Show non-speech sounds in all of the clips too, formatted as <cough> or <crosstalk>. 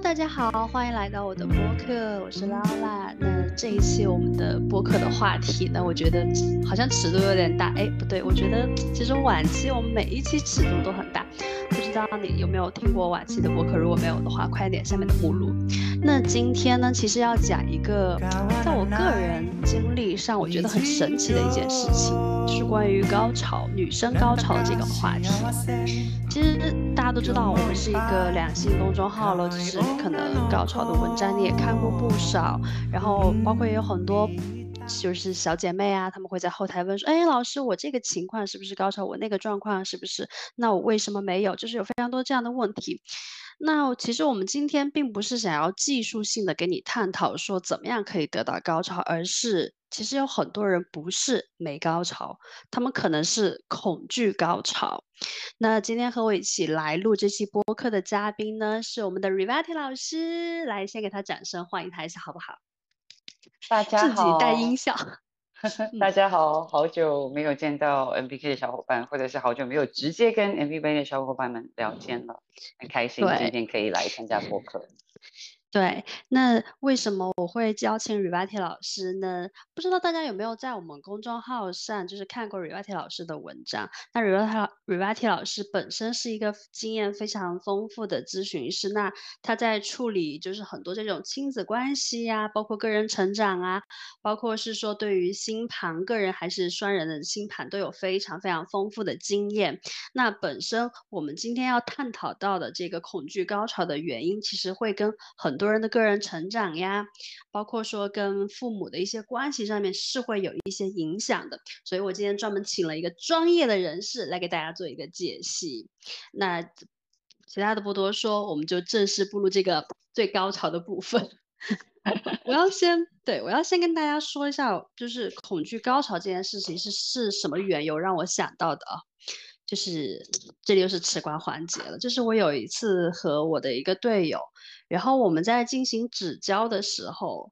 大家好，欢迎来到我的播客，我是拉拉。那这一期我们的播客的话题呢，我觉得好像尺度有点大。哎，不对，我觉得其实晚期我们每一期尺度都很大。不知道你有没有听过晚期的播客？如果没有的话，快点下面的目录。那今天呢，其实要讲一个在我个人经历上我觉得很神奇的一件事情，就是关于高潮、女生高潮的这个话题。其实大家都知道，我们是一个两性公众号了，就是可能高潮的文章你也看过不少，然后包括也有很多。就是小姐妹啊，她们会在后台问说：“哎，老师，我这个情况是不是高潮？我那个状况是不是？那我为什么没有？就是有非常多这样的问题。那其实我们今天并不是想要技术性的给你探讨说怎么样可以得到高潮，而是其实有很多人不是没高潮，他们可能是恐惧高潮。那今天和我一起来录这期播客的嘉宾呢，是我们的 Rivati 老师，来先给他掌声欢迎他一下，好不好？大家好，自己带音效。<laughs> 大家好，好久没有见到 M B K 的小伙伴，或者是好久没有直接跟 M B K 的小伙伴们聊天了，很开心今天可以来参加播客。对，那为什么我会邀请 Rivati 老师呢？不知道大家有没有在我们公众号上就是看过 Rivati 老师的文章？那 Rivati Rivati 老师本身是一个经验非常丰富的咨询师，那他在处理就是很多这种亲子关系呀，包括个人成长啊，包括是说对于星盘个人还是双人的星盘都有非常非常丰富的经验。那本身我们今天要探讨到的这个恐惧高潮的原因，其实会跟很多人的个人成长呀，包括说跟父母的一些关系上面是会有一些影响的，所以我今天专门请了一个专业的人士来给大家做一个解析。那其他的不多说，我们就正式步入这个最高潮的部分。<laughs> 我要先对我要先跟大家说一下，就是恐惧高潮这件事情是是什么缘由让我想到的啊？就是这里又是吃瓜环节了，就是我有一次和我的一个队友。然后我们在进行指交的时候，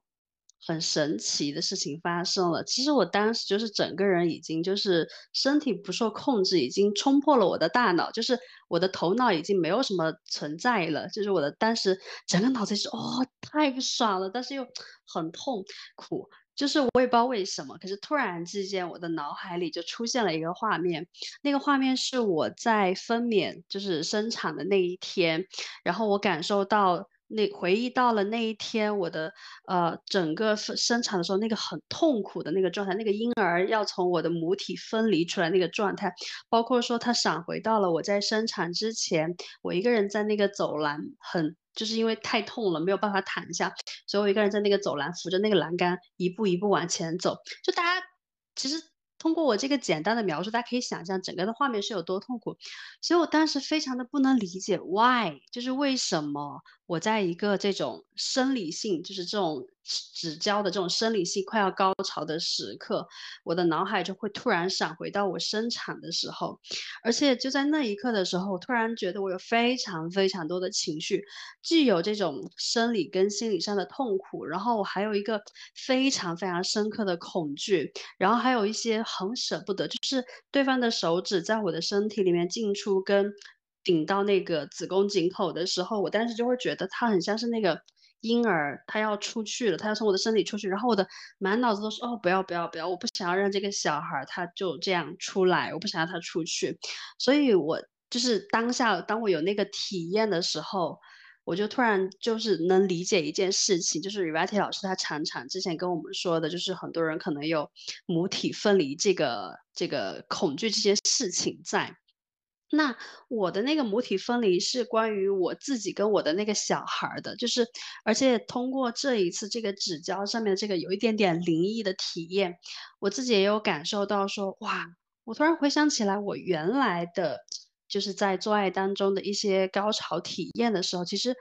很神奇的事情发生了。其实我当时就是整个人已经就是身体不受控制，已经冲破了我的大脑，就是我的头脑已经没有什么存在了。就是我的当时整个脑子是哦太不爽了，但是又很痛苦。就是我也不知道为什么，可是突然之间我的脑海里就出现了一个画面，那个画面是我在分娩就是生产的那一天，然后我感受到。那回忆到了那一天，我的呃整个生产的时候，那个很痛苦的那个状态，那个婴儿要从我的母体分离出来那个状态，包括说他闪回到了我在生产之前，我一个人在那个走廊，很就是因为太痛了，没有办法躺下，所以我一个人在那个走廊扶着那个栏杆，一步一步往前走。就大家其实通过我这个简单的描述，大家可以想象整个的画面是有多痛苦，所以我当时非常的不能理解，why 就是为什么。我在一个这种生理性，就是这种指交的这种生理性快要高潮的时刻，我的脑海就会突然闪回到我生产的时候，而且就在那一刻的时候，突然觉得我有非常非常多的情绪，既有这种生理跟心理上的痛苦，然后我还有一个非常非常深刻的恐惧，然后还有一些很舍不得，就是对方的手指在我的身体里面进出跟。顶到那个子宫颈口的时候，我当时就会觉得它很像是那个婴儿，他要出去了，他要从我的身体出去，然后我的满脑子都是哦，不要不要不要，我不想要让这个小孩他就这样出来，我不想要他出去，所以我就是当下当我有那个体验的时候，我就突然就是能理解一件事情，就是 Rivati 老师他常常之前跟我们说的，就是很多人可能有母体分离这个这个恐惧这些事情在。那我的那个母体分离是关于我自己跟我的那个小孩的，就是而且通过这一次这个纸胶上面这个有一点点灵异的体验，我自己也有感受到说，哇，我突然回想起来我原来的就是在做爱当中的一些高潮体验的时候，其实。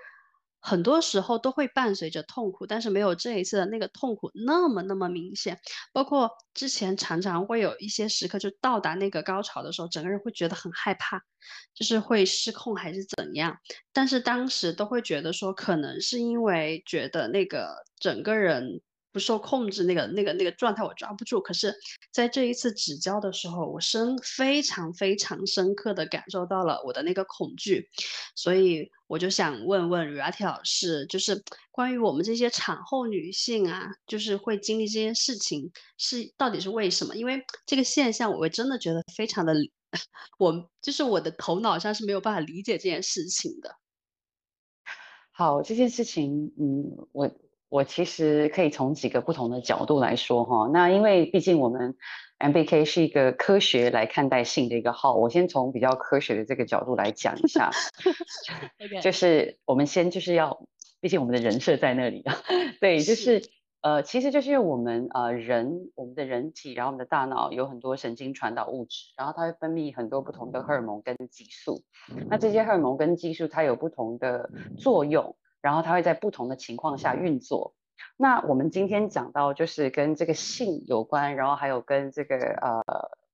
很多时候都会伴随着痛苦，但是没有这一次的那个痛苦那么那么明显。包括之前常常会有一些时刻，就到达那个高潮的时候，整个人会觉得很害怕，就是会失控还是怎样。但是当时都会觉得说，可能是因为觉得那个整个人不受控制，那个那个那个状态我抓不住。可是，在这一次指教的时候，我深非常非常深刻的感受到了我的那个恐惧，所以我就想问问 Rati 老师，就是关于我们这些产后女性啊，就是会经历这件事情，是到底是为什么？因为这个现象，我真的觉得非常的，我就是我的头脑上是没有办法理解这件事情的。好，这件事情，嗯，我我其实可以从几个不同的角度来说哈。那因为毕竟我们 MBK 是一个科学来看待性的一个号，我先从比较科学的这个角度来讲一下。<laughs> <laughs> 就是我们先就是要，毕竟我们的人设在那里啊。<laughs> 对，就是。呃，其实就是因为我们呃人，我们的人体，然后我们的大脑有很多神经传导物质，然后它会分泌很多不同的荷尔蒙跟激素。那这些荷尔蒙跟激素它有不同的作用，然后它会在不同的情况下运作。那我们今天讲到就是跟这个性有关，然后还有跟这个呃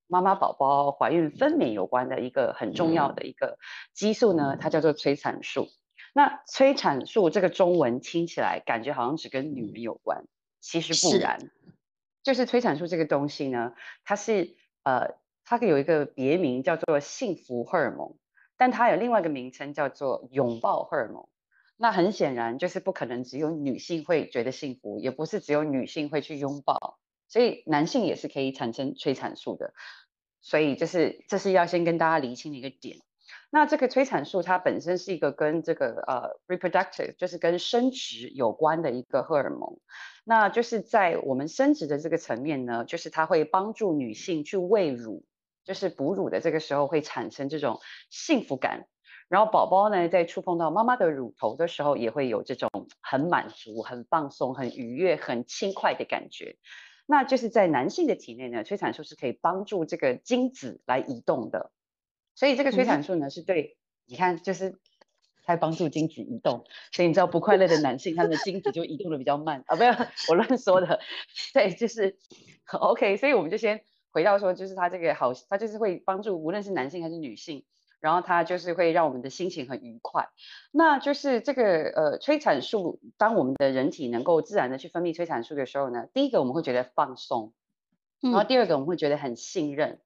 妈妈宝宝怀孕分娩有关的一个很重要的一个激素呢，它叫做催产素。那催产素这个中文听起来感觉好像只跟女人有关。其实不然，就是催产素这个东西呢，它是呃，它有一个别名叫做幸福荷尔蒙，但它有另外一个名称叫做拥抱荷尔蒙。那很显然就是不可能只有女性会觉得幸福，也不是只有女性会去拥抱，所以男性也是可以产生催产素的。所以就是这是要先跟大家厘清的一个点。那这个催产素它本身是一个跟这个呃 reproductive 就是跟生殖有关的一个荷尔蒙。那就是在我们生殖的这个层面呢，就是它会帮助女性去喂乳，就是哺乳的这个时候会产生这种幸福感，然后宝宝呢在触碰到妈妈的乳头的时候，也会有这种很满足、很放松、很愉悦、很轻快的感觉。那就是在男性的体内呢，催产素是可以帮助这个精子来移动的，所以这个催产素呢是对，你看就是。它帮助精子移动，所以你知道不快乐的男性，他的精子就移动的比较慢啊，不要我乱说的，<laughs> 对，就是 OK，所以我们就先回到说，就是它这个好，它就是会帮助无论是男性还是女性，然后它就是会让我们的心情很愉快。那就是这个呃催产素，当我们的人体能够自然的去分泌催产素的时候呢，第一个我们会觉得放松，然后第二个我们会觉得很信任，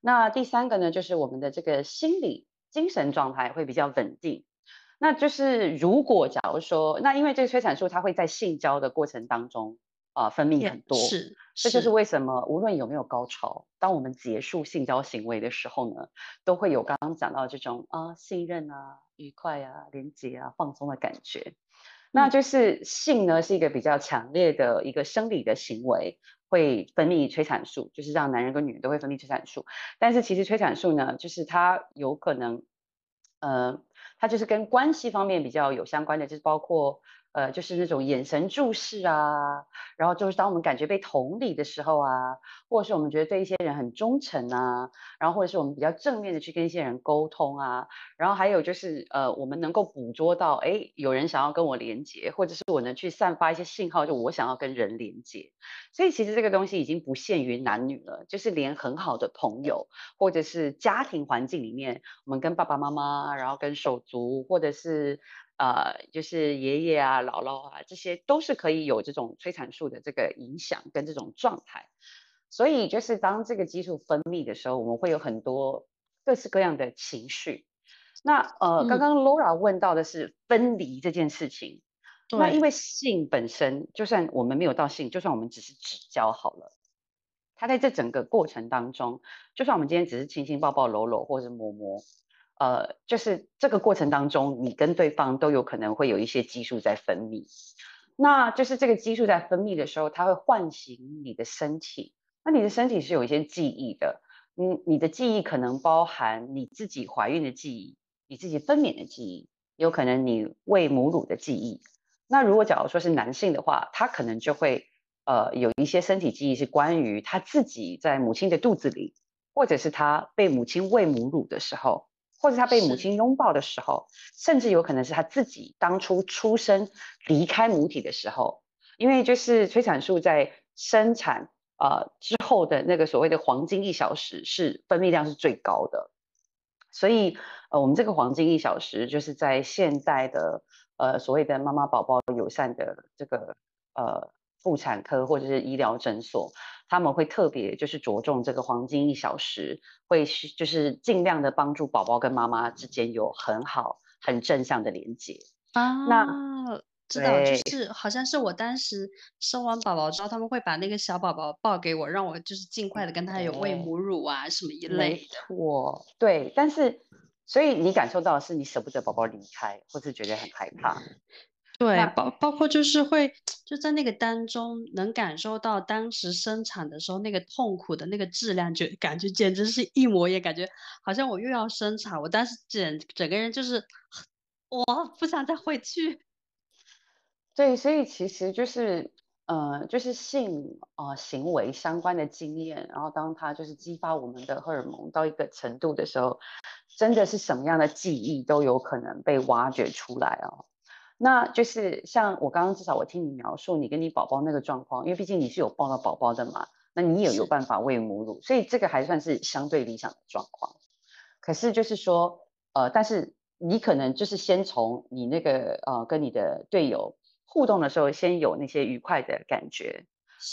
那第三个呢，就是我们的这个心理精神状态会比较稳定。那就是如果假如说，那因为这个催产素它会在性交的过程当中啊分泌很多，是，这就是为什么无论有没有高潮，当我们结束性交行为的时候呢，都会有刚刚讲到这种啊信任啊、愉快啊、连接啊、放松的感觉。那就是性呢是一个比较强烈的一个生理的行为，会分泌催产素，就是让男人跟女人都会分泌催产素。但是其实催产素呢，就是它有可能，呃。它就是跟关系方面比较有相关的，就是包括呃，就是那种眼神注视啊，然后就是当我们感觉被同理的时候啊，或者是我们觉得对一些人很忠诚啊，然后或者是我们比较正面的去跟一些人沟通啊，然后还有就是呃，我们能够捕捉到，哎，有人想要跟我连接，或者是我能去散发一些信号，就我想要跟人连接。所以其实这个东西已经不限于男女了，就是连很好的朋友，或者是家庭环境里面，我们跟爸爸妈妈，然后跟手足，或者是呃，就是爷爷啊、姥姥啊，这些都是可以有这种催产素的这个影响跟这种状态。所以就是当这个激素分泌的时候，我们会有很多各式各样的情绪。那呃，刚刚 Laura 问到的是分离这件事情。那因为性本身，就算我们没有到性，就算我们只是指交好了，它在这整个过程当中，就算我们今天只是亲亲抱抱搂搂或者摸摸，呃，就是这个过程当中，你跟对方都有可能会有一些激素在分泌。那就是这个激素在分泌的时候，它会唤醒你的身体。那你的身体是有一些记忆的，嗯，你的记忆可能包含你自己怀孕的记忆，你自己分娩的记忆，有可能你喂母乳的记忆。那如果假如说是男性的话，他可能就会呃有一些身体记忆是关于他自己在母亲的肚子里，或者是他被母亲喂母乳的时候，或者他被母亲拥抱的时候，甚至有可能是他自己当初出生离开母体的时候，因为就是催产素在生产呃之后的那个所谓的黄金一小时是分泌量是最高的，所以呃我们这个黄金一小时就是在现代的。呃，所谓的妈妈宝宝友善的这个呃妇产科或者是医疗诊所，他们会特别就是着重这个黄金一小时，会就是尽量的帮助宝宝跟妈妈之间有很好很正向的连接啊。那知道就是好像是我当时生完宝宝之后，他们会把那个小宝宝抱给我，让我就是尽快的跟他有喂母乳啊什么一类的。错，对，但是所以你感受到的是你舍不得宝宝离开，或是觉得很害怕。对，包包括就是会就在那个当中能感受到当时生产的时候那个痛苦的那个质量，就感觉简直是一模一样，感觉好像我又要生产，我当时整整个人就是我不想再回去。<laughs> 对，所以其实就是呃，就是性啊行为相关的经验，然后当它就是激发我们的荷尔蒙到一个程度的时候，真的是什么样的记忆都有可能被挖掘出来哦。那就是像我刚刚至少我听你描述你跟你宝宝那个状况，因为毕竟你是有抱到宝宝的嘛，那你也有办法喂母乳，所以这个还算是相对理想的状况。可是就是说，呃，但是你可能就是先从你那个呃跟你的队友互动的时候，先有那些愉快的感觉，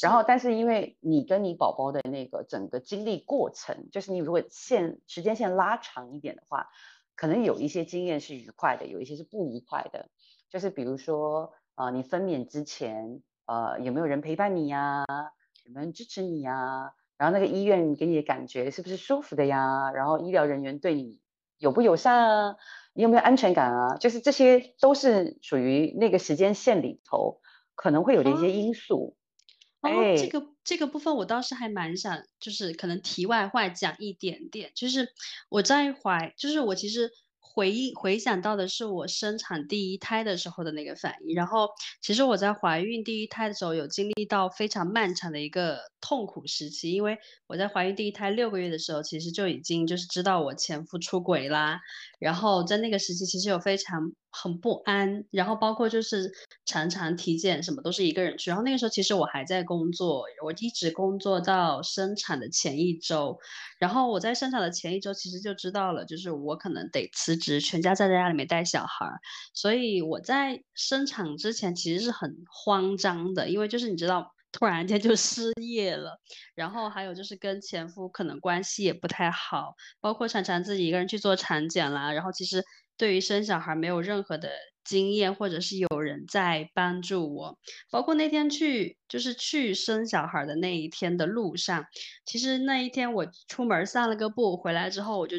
然后但是因为你跟你宝宝的那个整个经历过程，就是你如果线时间线拉长一点的话，可能有一些经验是愉快的，有一些是不愉快的。就是比如说，呃，你分娩之前，呃，有没有人陪伴你呀？有没有人支持你呀？然后那个医院给你的感觉是不是舒服的呀？然后医疗人员对你友不友善啊？你有没有安全感啊？就是这些都是属于那个时间线里头可能会有的一些因素。哦，这个这个部分我倒是还蛮想，就是可能题外话讲一点点，就是我在怀，就是我其实。回忆回想到的是我生产第一胎的时候的那个反应，然后其实我在怀孕第一胎的时候有经历到非常漫长的一个痛苦时期，因为我在怀孕第一胎六个月的时候，其实就已经就是知道我前夫出轨啦，然后在那个时期其实有非常。很不安，然后包括就是常常体检什么都是一个人去，然后那个时候其实我还在工作，我一直工作到生产的前一周，然后我在生产的前一周其实就知道了，就是我可能得辞职，全家在家里面带小孩，所以我在生产之前其实是很慌张的，因为就是你知道突然间就失业了，然后还有就是跟前夫可能关系也不太好，包括常常自己一个人去做产检啦，然后其实。对于生小孩没有任何的经验，或者是有人在帮助我，包括那天去就是去生小孩的那一天的路上，其实那一天我出门散了个步，回来之后我就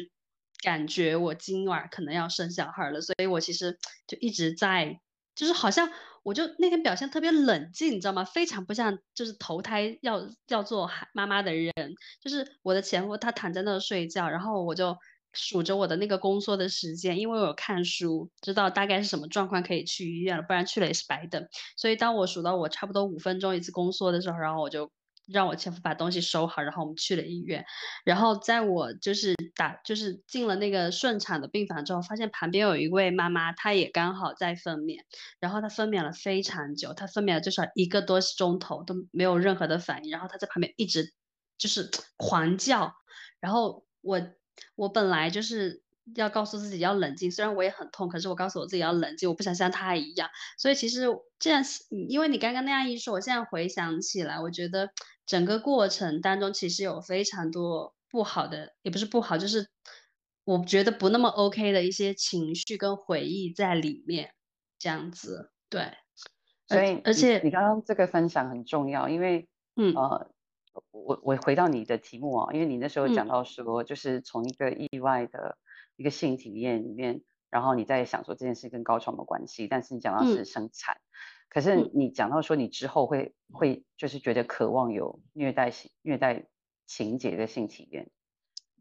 感觉我今晚可能要生小孩了，所以我其实就一直在，就是好像我就那天表现特别冷静，你知道吗？非常不像就是投胎要要做妈妈的人，就是我的前夫他躺在那睡觉，然后我就。数着我的那个宫缩的时间，因为我有看书，知道大概是什么状况可以去医院了，不然去了也是白等。所以当我数到我差不多五分钟一次宫缩的时候，然后我就让我前夫把东西收好，然后我们去了医院。然后在我就是打就是进了那个顺产的病房之后，发现旁边有一位妈妈，她也刚好在分娩，然后她分娩了非常久，她分娩了至少一个多钟头都没有任何的反应，然后她在旁边一直就是狂叫，然后我。我本来就是要告诉自己要冷静，虽然我也很痛，可是我告诉我自己要冷静，我不想像他一样。所以其实这样，因为你刚刚那样一说，我现在回想起来，我觉得整个过程当中其实有非常多不好的，也不是不好，就是我觉得不那么 OK 的一些情绪跟回忆在里面，这样子。对，所以而且你刚刚这个分享很重要，因为嗯呃。我我回到你的题目啊，因为你那时候讲到说，就是从一个意外的一个性体验里面，然后你在想说这件事跟高潮没关系，但是你讲到是生产，可是你讲到说你之后会会就是觉得渴望有虐待性虐待情节的性体验。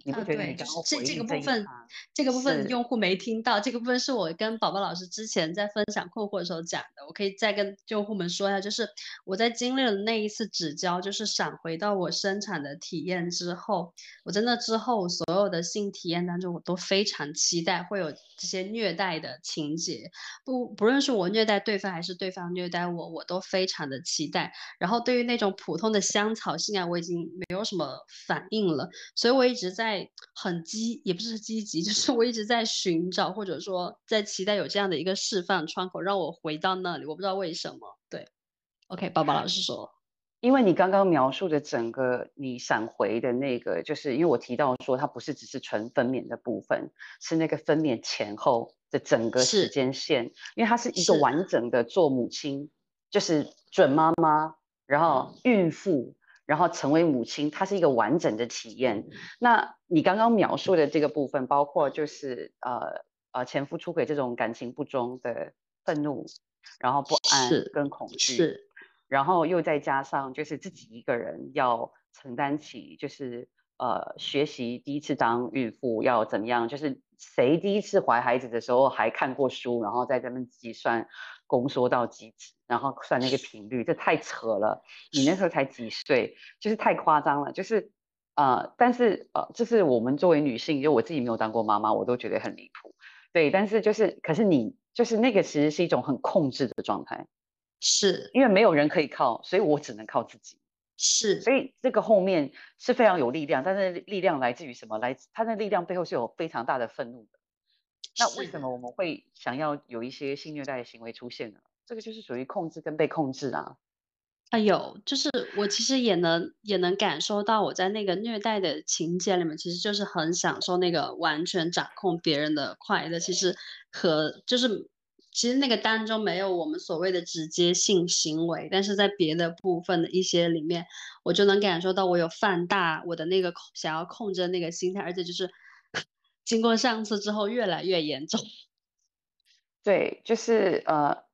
你不觉得？就是这这个部分，这个部分用户没听到。这个部分是我跟宝宝老师之前在分享困惑的时候讲的，我可以再跟用户们说一下。就是我在经历了那一次指交，就是闪回到我生产的体验之后，我在那之后所有的性体验当中，我都非常期待会有这些虐待的情节。不不论是我虐待对方还是对方虐待我，我都非常的期待。然后对于那种普通的香草性爱，我已经没有什么反应了，所以我一直在。在很积，也不是积极，就是我一直在寻找，或者说在期待有这样的一个释放窗口，让我回到那里。我不知道为什么，对。OK，宝宝老师说。因为你刚刚描述的整个你闪回的那个，就是因为我提到说它不是只是纯分娩的部分，是那个分娩前后的整个时间线，因为它是一个完整的做母亲，就是准妈妈，然后孕妇，然后成为母亲，它是一个完整的体验。那你刚刚描述的这个部分，包括就是呃呃前夫出轨这种感情不忠的愤怒，然后不安跟恐惧。然后又再加上，就是自己一个人要承担起，就是呃学习第一次当孕妇要怎么样，就是谁第一次怀孩子的时候还看过书，然后在这边计算宫缩到极致，然后算那个频率，这太扯了。你那时候才几岁，就是太夸张了。就是呃，但是呃，就是我们作为女性，就我自己没有当过妈妈，我都觉得很离谱。对，但是就是，可是你就是那个其实是一种很控制的状态。是因为没有人可以靠，所以我只能靠自己。是，所以这个后面是非常有力量，但是力量来自于什么？来，他的力量背后是有非常大的愤怒的。那为什么我们会想要有一些性虐待的行为出现呢？这个就是属于控制跟被控制啊。哎呦，就是我其实也能也能感受到，我在那个虐待的情节里面，其实就是很享受那个完全掌控别人的快乐。其实和就是。其实那个当中没有我们所谓的直接性行为，但是在别的部分的一些里面，我就能感受到我有放大我的那个想要控制的那个心态，而且就是经过上次之后越来越严重。<laughs> 对，就是呃，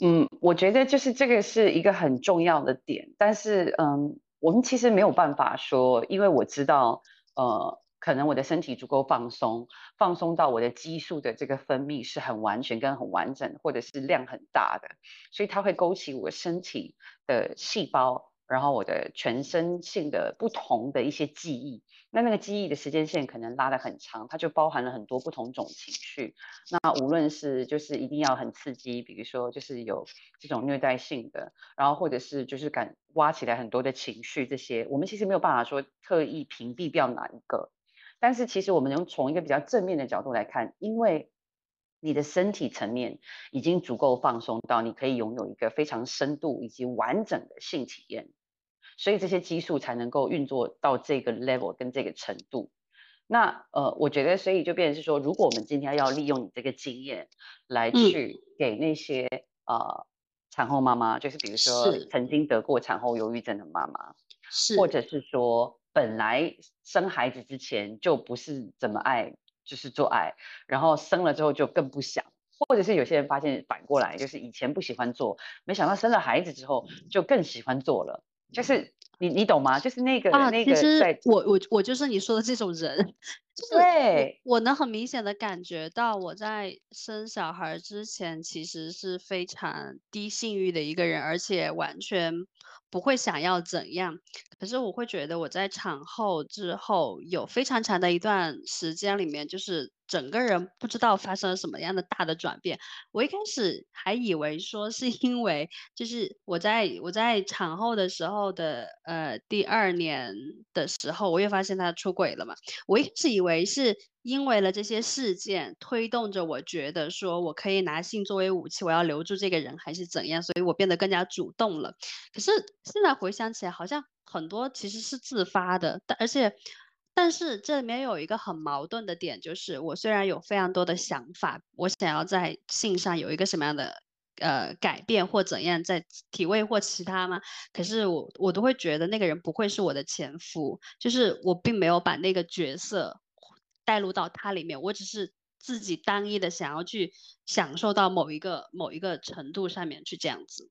嗯，我觉得就是这个是一个很重要的点，但是嗯，我们其实没有办法说，因为我知道呃。可能我的身体足够放松，放松到我的激素的这个分泌是很完全跟很完整，或者是量很大的，所以它会勾起我身体的细胞，然后我的全身性的不同的一些记忆。那那个记忆的时间线可能拉得很长，它就包含了很多不同种情绪。那无论是就是一定要很刺激，比如说就是有这种虐待性的，然后或者是就是敢挖起来很多的情绪，这些我们其实没有办法说特意屏蔽掉哪一个。但是其实我们能从一个比较正面的角度来看，因为你的身体层面已经足够放松到你可以拥有一个非常深度以及完整的性体验，所以这些激素才能够运作到这个 level 跟这个程度。那呃，我觉得所以就变成是说，如果我们今天要利用你这个经验来去给那些呃产后妈妈，就是比如说曾经得过产后忧郁症的妈妈，是，或者是说。本来生孩子之前就不是怎么爱，就是做爱，然后生了之后就更不想，或者是有些人发现反过来，就是以前不喜欢做，没想到生了孩子之后就更喜欢做了，就是你你懂吗？就是那个那个在，我我我就是你说的这种人，<laughs> 对，我能很明显的感觉到我在生小孩之前其实是非常低性欲的一个人，而且完全。不会想要怎样，可是我会觉得我在产后之后有非常长的一段时间里面，就是整个人不知道发生了什么样的大的转变。我一开始还以为说是因为，就是我在我在产后的时候的呃第二年的时候，我又发现他出轨了嘛。我一开始以为是。因为了这些事件推动着，我觉得说我可以拿性作为武器，我要留住这个人还是怎样，所以我变得更加主动了。可是现在回想起来，好像很多其实是自发的，但而且，但是这里面有一个很矛盾的点，就是我虽然有非常多的想法，我想要在性上有一个什么样的呃改变或怎样，在体位或其他吗？可是我我都会觉得那个人不会是我的前夫，就是我并没有把那个角色。带入到他里面，我只是自己单一的想要去享受到某一个某一个程度上面去这样子，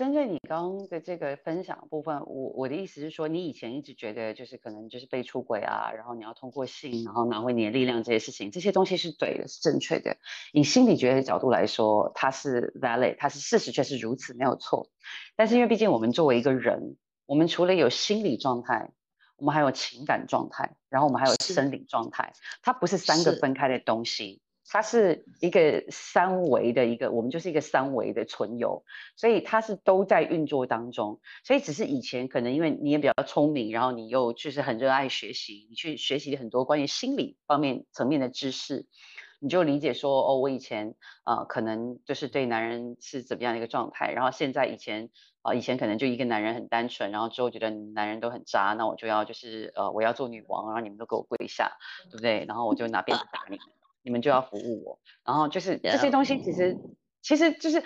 针对你刚刚的这个分享部分，我我的意思是说，你以前一直觉得就是可能就是被出轨啊，然后你要通过性，然后拿回你的力量这些事情，这些东西是对的，是正确的。以心理学的角度来说，它是 valid，它是事实，却是如此，没有错。但是因为毕竟我们作为一个人，我们除了有心理状态。我们还有情感状态，然后我们还有生理状态，它不是三个分开的东西，它是一个三维的一个，我们就是一个三维的存有，所以它是都在运作当中。所以只是以前可能因为你也比较聪明，然后你又就是很热爱学习，你去学习很多关于心理方面层面的知识，你就理解说，哦，我以前呃可能就是对男人是怎么样的一个状态，然后现在以前啊以前可能就一个男人很单纯，然后之后觉得男人都很渣，那我就要就是呃我要做女王，然后你们都给我跪下，对不对？然后我就拿鞭子打你们，你们就要服务我，然后就是这些东西其实其实就是。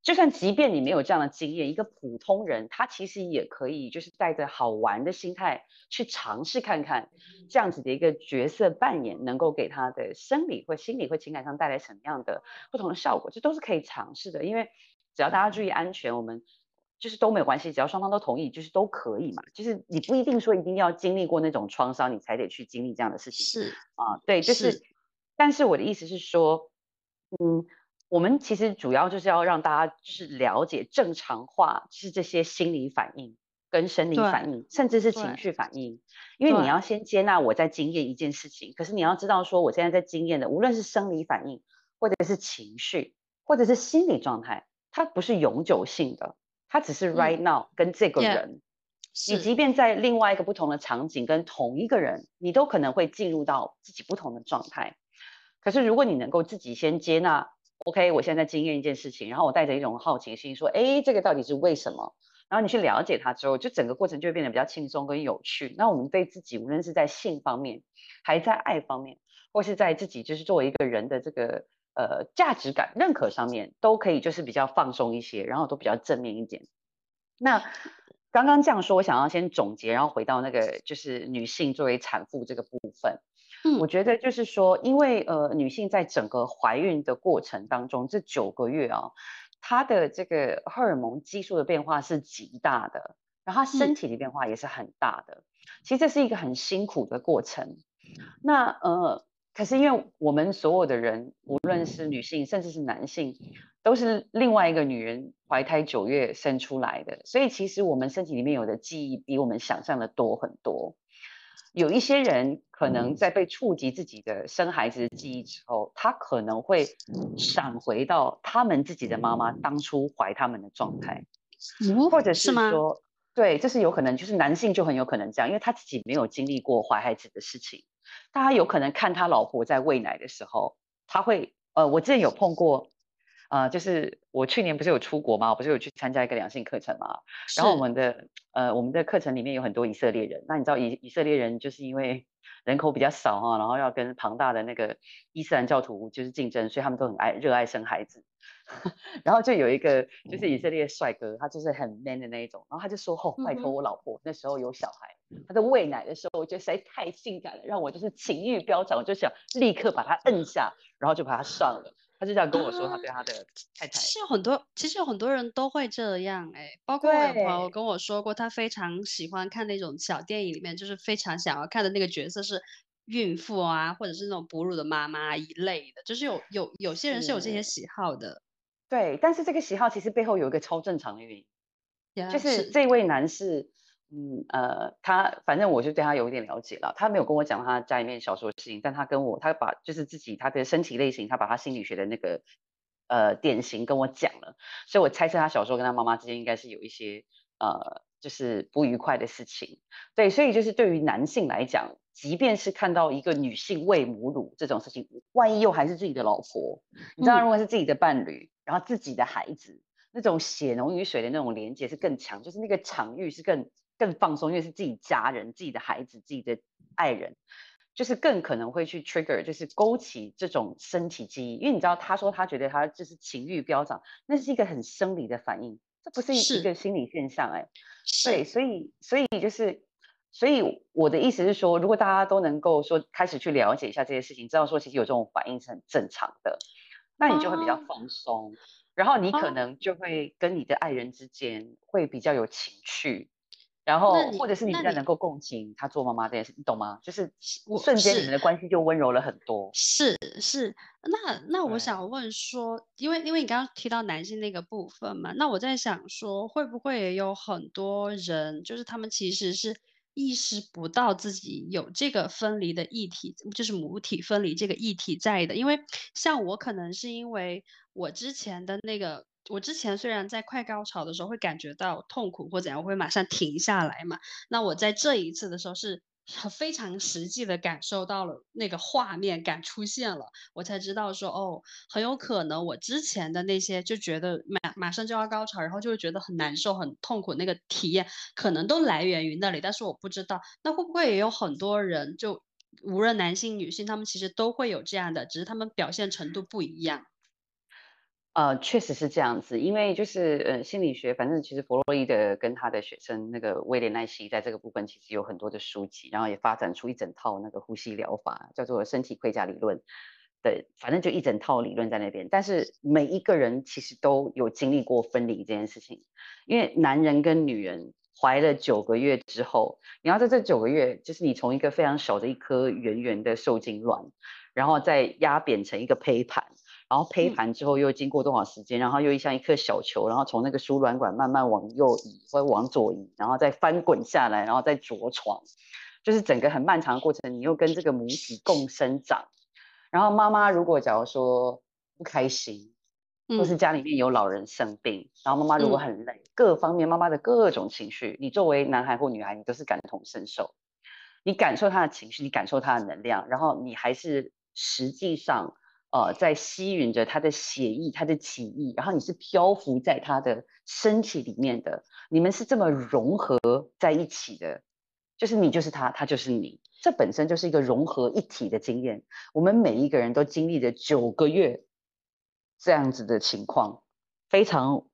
就算即便你没有这样的经验，一个普通人他其实也可以，就是带着好玩的心态去尝试看看，这样子的一个角色扮演能够给他的生理或心理或情感上带来什么样的不同的效果，这都是可以尝试的。因为只要大家注意安全，我们就是都没有关系，只要双方都同意，就是都可以嘛。就是你不一定说一定要经历过那种创伤，你才得去经历这样的事情。是啊，对，就是。但是我的意思是说，嗯。我们其实主要就是要让大家就是了解正常化，就是这些心理反应跟生理反应，甚至是情绪反应。因为你要先接纳我在经验一件事情，可是你要知道说我现在在经验的，无论是生理反应，或者是情绪，或者是心理状态，它不是永久性的，它只是 right now 跟这个人。你即便在另外一个不同的场景跟同一个人，你都可能会进入到自己不同的状态。可是如果你能够自己先接纳。OK，我现在经验一件事情，然后我带着一种好奇心说，哎，这个到底是为什么？然后你去了解它之后，就整个过程就会变得比较轻松跟有趣。那我们对自己，无论是在性方面，还在爱方面，或是在自己就是作为一个人的这个呃价值感认可上面，都可以就是比较放松一些，然后都比较正面一点。那刚刚这样说，我想要先总结，然后回到那个就是女性作为产妇这个部分。我觉得就是说，因为呃，女性在整个怀孕的过程当中，这九个月啊，她的这个荷尔蒙激素的变化是极大的，然后她身体的变化也是很大的。其实这是一个很辛苦的过程。那呃，可是因为我们所有的人，无论是女性，甚至是男性，都是另外一个女人怀胎九月生出来的，所以其实我们身体里面有的记忆比我们想象的多很多。有一些人可能在被触及自己的生孩子的记忆之后，他可能会闪回到他们自己的妈妈当初怀他们的状态，或者是说，对，这是有可能，就是男性就很有可能这样，因为他自己没有经历过怀孩子的事情，他有可能看他老婆在喂奶的时候，他会，呃，我之前有碰过。啊，就是我去年不是有出国吗？我不是有去参加一个两性课程吗？然后我们的呃，我们的课程里面有很多以色列人。那你知道以以色列人就是因为 <laughs> 人口比较少哈，然后要跟庞大的那个伊斯兰教徒就是竞争，所以他们都很爱热爱生孩子。<laughs> 然后就有一个就是以色列帅哥，他就是很 man 的那一种。然后他就说：“哦，拜托我老婆那时候有小孩，他在喂奶的时候，我觉得实在太性感了，让我就是情欲飙涨，我就想立刻把他摁下，然后就把他上了。”他就这样跟我说，他对他的太太是有很多，其实有很多人都会这样哎，包括我有朋友跟我说过，他非常喜欢看那种小电影里面，就是非常想要看的那个角色是孕妇啊，或者是那种哺乳的妈妈一类的，就是有有有些人是有这些喜好的。对，但是这个喜好其实背后有一个超正常的原因，就是这位男士。嗯呃，他反正我就对他有一点了解了。他没有跟我讲他家里面小时候的事情，但他跟我，他把就是自己他的身体类型，他把他心理学的那个呃典型跟我讲了。所以我猜测他小时候跟他妈妈之间应该是有一些呃就是不愉快的事情。对，所以就是对于男性来讲，即便是看到一个女性喂母乳这种事情，万一又还是自己的老婆，你知道，如果是自己的伴侣，然后自己的孩子，那种血浓于水的那种连接是更强，就是那个场域是更。更放松，因为是自己家人、自己的孩子、自己的爱人，就是更可能会去 trigger，就是勾起这种身体记忆。因为你知道，他说他觉得他就是情欲飙涨，那是一个很生理的反应，这不是一个心理现象。哎，对，所以，所以就是，所以我的意思是说，如果大家都能够说开始去了解一下这些事情，知道说其实有这种反应是很正常的，那你就会比较放松，然后你可能就会跟你的爱人之间会比较有情趣。然后，或者是你比较能够共情他做妈妈这件事，你懂吗？就是瞬间你们的关系就温柔了很多。是是，那那我想问说，因为因为你刚刚提到男性那个部分嘛，那我在想说，会不会也有很多人，就是他们其实是意识不到自己有这个分离的议题，就是母体分离这个议题在的。因为像我可能是因为我之前的那个。我之前虽然在快高潮的时候会感觉到痛苦或怎样，我会马上停下来嘛。那我在这一次的时候是非常实际的感受到了那个画面感出现了，我才知道说哦，很有可能我之前的那些就觉得马马上就要高潮，然后就会觉得很难受、很痛苦那个体验，可能都来源于那里，但是我不知道，那会不会也有很多人就无论男性女性，他们其实都会有这样的，只是他们表现程度不一样。呃，确实是这样子，因为就是呃，心理学，反正其实弗洛伊德跟他的学生那个威廉奈西，在这个部分其实有很多的书籍，然后也发展出一整套那个呼吸疗法，叫做身体盔甲理论。对，反正就一整套理论在那边。但是每一个人其实都有经历过分离这件事情，因为男人跟女人怀了九个月之后，你要在这九个月，就是你从一个非常小的一颗圆圆的受精卵，然后再压扁成一个胚盘。然后胚盘之后又经过多少时间，然后又像一颗小球，然后从那个输卵管慢慢往右移或往左移，然后再翻滚下来，然后再着床，就是整个很漫长的过程。你又跟这个母体共生长。然后妈妈如果假如说不开心，或是家里面有老人生病，然后妈妈如果很累，各方面妈妈的各种情绪，你作为男孩或女孩，你都是感同身受，你感受他的情绪，你感受他的能量，然后你还是实际上。呃，在吸吮着他的血液，他的体液，然后你是漂浮在他的身体里面的，你们是这么融合在一起的，就是你就是他，他就是你，这本身就是一个融合一体的经验。我们每一个人都经历了九个月这样子的情况，非常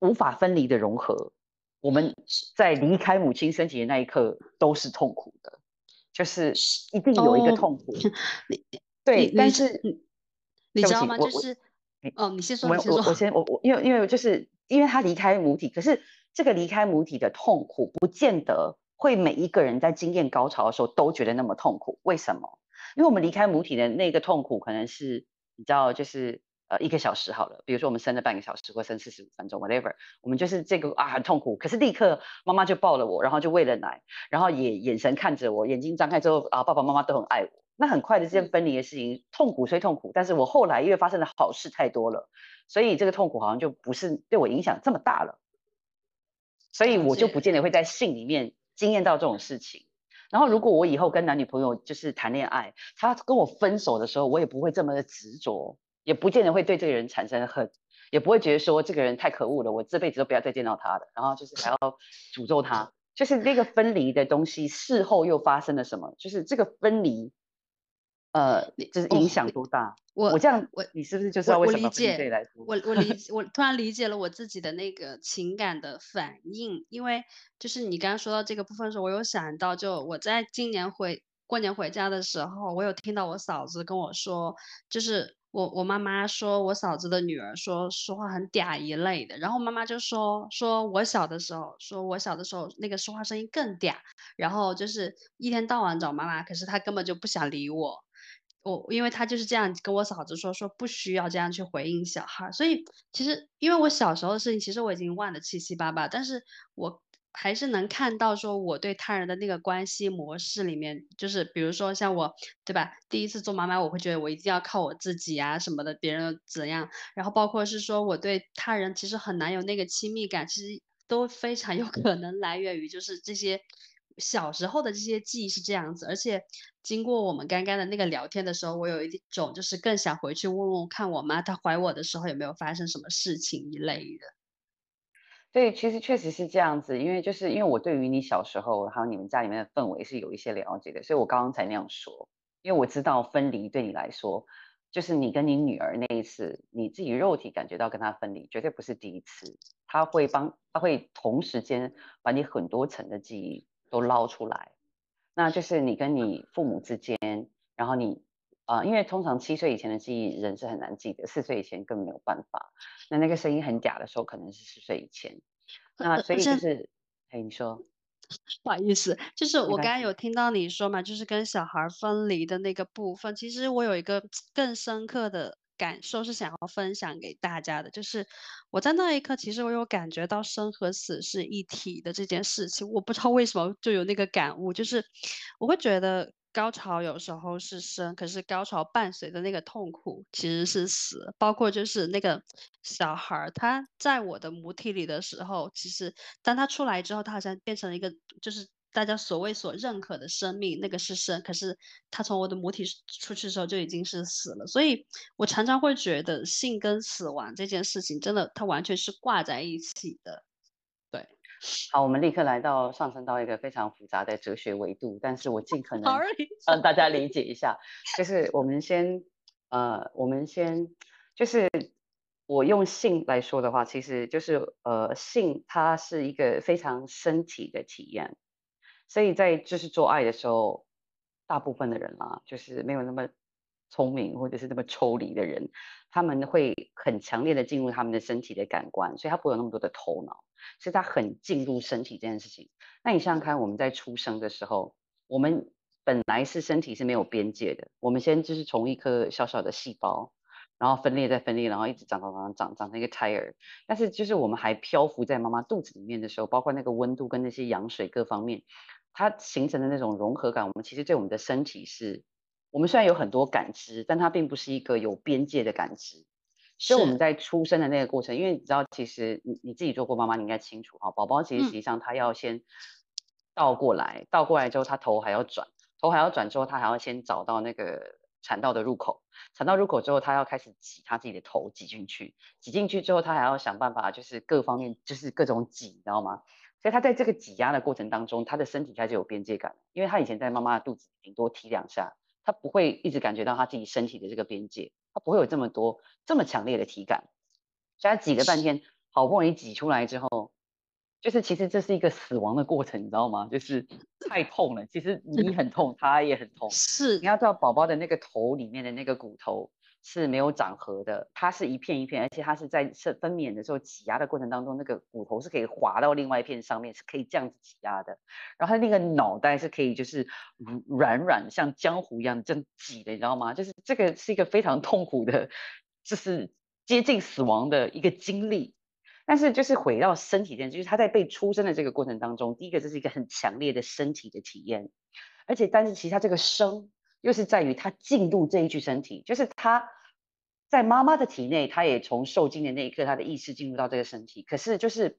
无法分离的融合。我们在离开母亲身体的那一刻都是痛苦的，就是一定有一个痛苦。<laughs> 对，但是你知道吗？就是哦，你先说，我我我先我我，因为因为就是因为他离开母体，可是这个离开母体的痛苦，不见得会每一个人在经验高潮的时候都觉得那么痛苦。为什么？因为我们离开母体的那个痛苦，可能是你知道，就是呃一个小时好了，比如说我们生了半个小时，或生四十五分钟，whatever，我们就是这个啊很痛苦，可是立刻妈妈就抱了我，然后就喂了奶，然后也眼神看着我，眼睛张开之后啊，爸爸妈妈都很爱我。那很快的这件分离的事情，痛苦虽痛苦，但是我后来因为发生的好事太多了，所以这个痛苦好像就不是对我影响这么大了，所以我就不见得会在性里面经验到这种事情。然后如果我以后跟男女朋友就是谈恋爱，他跟我分手的时候，我也不会这么的执着，也不见得会对这个人产生恨，也不会觉得说这个人太可恶了，我这辈子都不要再见到他了，然后就是还要诅咒他。就是那个分离的东西，事后又发生了什么？就是这个分离。呃，就是影响多大？我我这样，我你是不是就是要为什么对来说？我我理我突然理解了我自己的那个情感的反应，因为就是你刚刚说到这个部分的时候，我有想到，就我在今年回过年回家的时候，我有听到我嫂子跟我说，就是我我妈妈说我嫂子的女儿说说话很嗲一类的，然后妈妈就说说我小的时候，说我小的时候那个说话声音更嗲，然后就是一天到晚找妈妈，可是她根本就不想理我。我因为他就是这样跟我嫂子说，说不需要这样去回应小孩，所以其实因为我小时候的事情，其实我已经忘得七七八八，但是我还是能看到说我对他人的那个关系模式里面，就是比如说像我，对吧？第一次做妈妈，我会觉得我一定要靠我自己啊什么的，别人怎样，然后包括是说我对他人其实很难有那个亲密感，其实都非常有 <laughs> 可能来源于就是这些。小时候的这些记忆是这样子，而且经过我们刚刚的那个聊天的时候，我有一种就是更想回去问问看我妈，她怀我的时候有没有发生什么事情一类的。对，其实确实是这样子，因为就是因为我对于你小时候还有你们家里面的氛围是有一些了解的，所以我刚刚才那样说，因为我知道分离对你来说，就是你跟你女儿那一次，你自己肉体感觉到跟她分离，绝对不是第一次，他会帮，他会同时间把你很多层的记忆。都捞出来，那就是你跟你父母之间，然后你啊，因为通常七岁以前的记忆人是很难记得，四岁以前更没有办法。那那个声音很嗲的时候，可能是四岁以前。那所以就是，哎，你说，<laughs> 不好意思，就是我刚刚有听到你说嘛，就是跟小孩分离的那个部分，其实我有一个更深刻的。感受是想要分享给大家的，就是我在那一刻，其实我有感觉到生和死是一体的这件事情。我不知道为什么就有那个感悟，就是我会觉得高潮有时候是生，可是高潮伴随的那个痛苦其实是死。包括就是那个小孩他在我的母体里的时候，其实当他出来之后，他好像变成了一个就是。大家所谓所认可的生命，那个是生，可是他从我的母体出去的时候就已经是死了。所以我常常会觉得性跟死亡这件事情，真的它完全是挂在一起的。对，好，我们立刻来到上升到一个非常复杂的哲学维度，但是我尽可能让大家理解一下，就是我们先，呃，我们先，就是我用性来说的话，其实就是呃，性它是一个非常身体的体验。所以在就是做爱的时候，大部分的人啦，就是没有那么聪明或者是那么抽离的人，他们会很强烈的进入他们的身体的感官，所以他不会有那么多的头脑，所以他很进入身体这件事情。那你想想看，我们在出生的时候，我们本来是身体是没有边界的，我们先就是从一颗小小的细胞，然后分裂再分裂，然后一直长长长长长成一个胎儿。但是就是我们还漂浮在妈妈肚子里面的时候，包括那个温度跟那些羊水各方面。它形成的那种融合感，我们其实对我们的身体是，我们虽然有很多感知，但它并不是一个有边界的感知。所以我们在出生的那个过程，因为你知道，其实你你自己做过妈妈，你应该清楚哈。宝宝其实实际上他要先倒过来，倒过来之后他头还要转，头还要转之后他还要先找到那个产道的入口，产道入口之后他要开始挤他自己的头挤进去，挤进去之后他还要想办法就是各方面就是各种挤，你知道吗？所以他在这个挤压的过程当中，他的身体开始有边界感，因为他以前在妈妈的肚子顶多踢两下，他不会一直感觉到他自己身体的这个边界，他不会有这么多这么强烈的体感。所以他挤了半天，好不容易挤出来之后，就是其实这是一个死亡的过程，你知道吗？就是太痛了，其实你很痛，他也很痛。是，你要知道宝宝的那个头里面的那个骨头。是没有长合的，它是一片一片，而且它是在分分娩的时候挤压的过程当中，那个骨头是可以滑到另外一片上面，是可以这样子挤压的。然后它那个脑袋是可以就是软软像浆糊一样这样挤的，你知道吗？就是这个是一个非常痛苦的，就是接近死亡的一个经历。但是就是回到身体这就是他在被出生的这个过程当中，第一个这是一个很强烈的身体的体验，而且但是其实他这个生。又是在于他进入这一具身体，就是他在妈妈的体内，他也从受精的那一刻，他的意识进入到这个身体。可是就是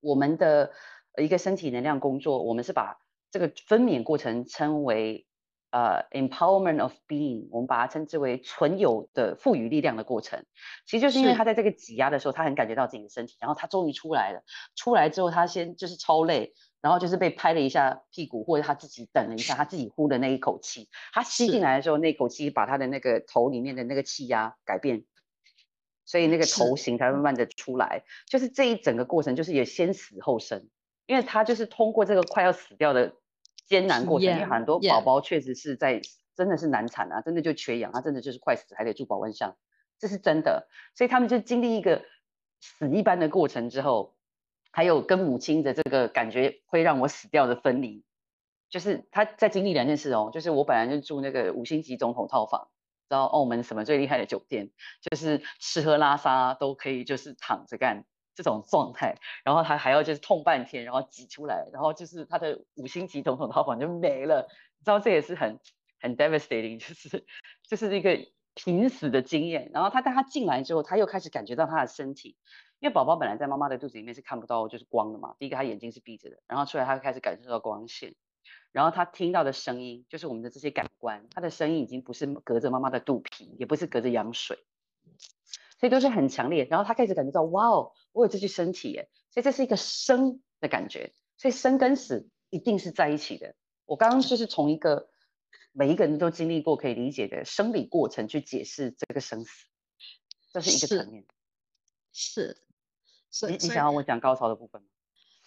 我们的一个身体能量工作，我们是把这个分娩过程称为呃 empowerment of being，我们把它称之为存有的赋予力量的过程。其实就是因为他在这个挤压的时候，他很感觉到自己的身体，然后他终于出来了。出来之后，他先就是超累。然后就是被拍了一下屁股，或者他自己等了一下，他自己呼的那一口气，他吸进来的时候，那口气把他的那个头里面的那个气压改变，所以那个头型才慢慢的出来。就是这一整个过程，就是也先死后生，因为他就是通过这个快要死掉的艰难过程，因为很多宝宝确实是在真的是难产啊，真的就缺氧，他真的就是快死还得住保温箱，这是真的。所以他们就经历一个死一般的过程之后。还有跟母亲的这个感觉会让我死掉的分离，就是他在经历两件事哦，就是我本来就住那个五星级总统套房，知道澳门什么最厉害的酒店，就是吃喝拉撒都可以，就是躺着干这种状态，然后他还要就是痛半天，然后挤出来，然后就是他的五星级总统套房就没了，你知道这也是很很 devastating，就是就是一个濒死的经验。然后他带他进来之后，他又开始感觉到他的身体。因为宝宝本来在妈妈的肚子里面是看不到就是光的嘛，第一个他眼睛是闭着的，然后出来他开始感受到光线，然后他听到的声音就是我们的这些感官，他的声音已经不是隔着妈妈的肚皮，也不是隔着羊水，所以都是很强烈。然后他开始感觉到哇哦，我有这具身体耶，所以这是一个生的感觉，所以生跟死一定是在一起的。我刚刚就是从一个每一个人都经历过可以理解的生理过程去解释这个生死，这是一个层面，是。你你想要我讲高潮的部分吗？